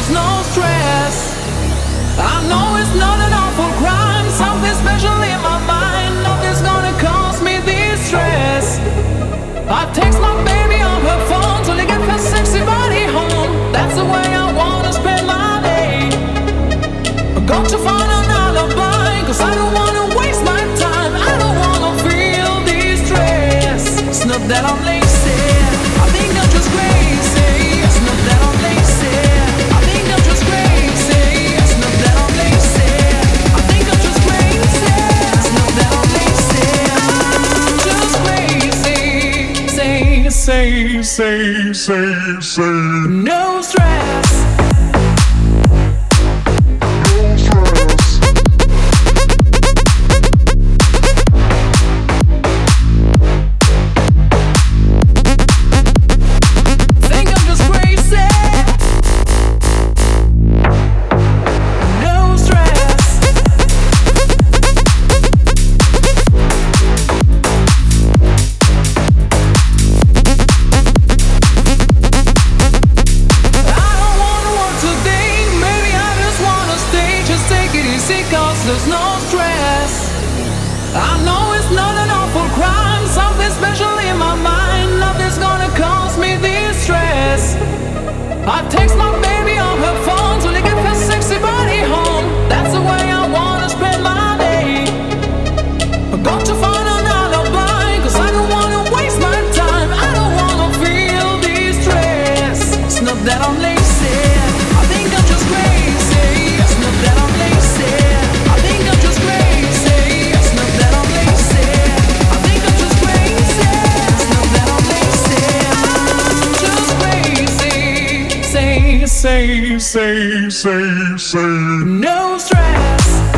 there's no stress. I know it's not an awful crime, something special in my mind. Nothing's gonna cause me this stress. I text my baby on her phone till I get her sexy body home. That's the way I wanna spend my day. I got to find an alibi, cause I don't wanna waste my time. I don't wanna feel this stress. It's not that I'm lazy, Say, say, say, say. No stress. There's no stress. I know it's not an awful crime, something special in my mind. Nothing's gonna cause me this stress. I text my baby on her phone I get her sexy body home. That's the way I wanna spend my day. I got to find an alibi, cause I don't wanna waste my time. I don't wanna feel this stress. It's not that I'm say, say, say, say. No stress.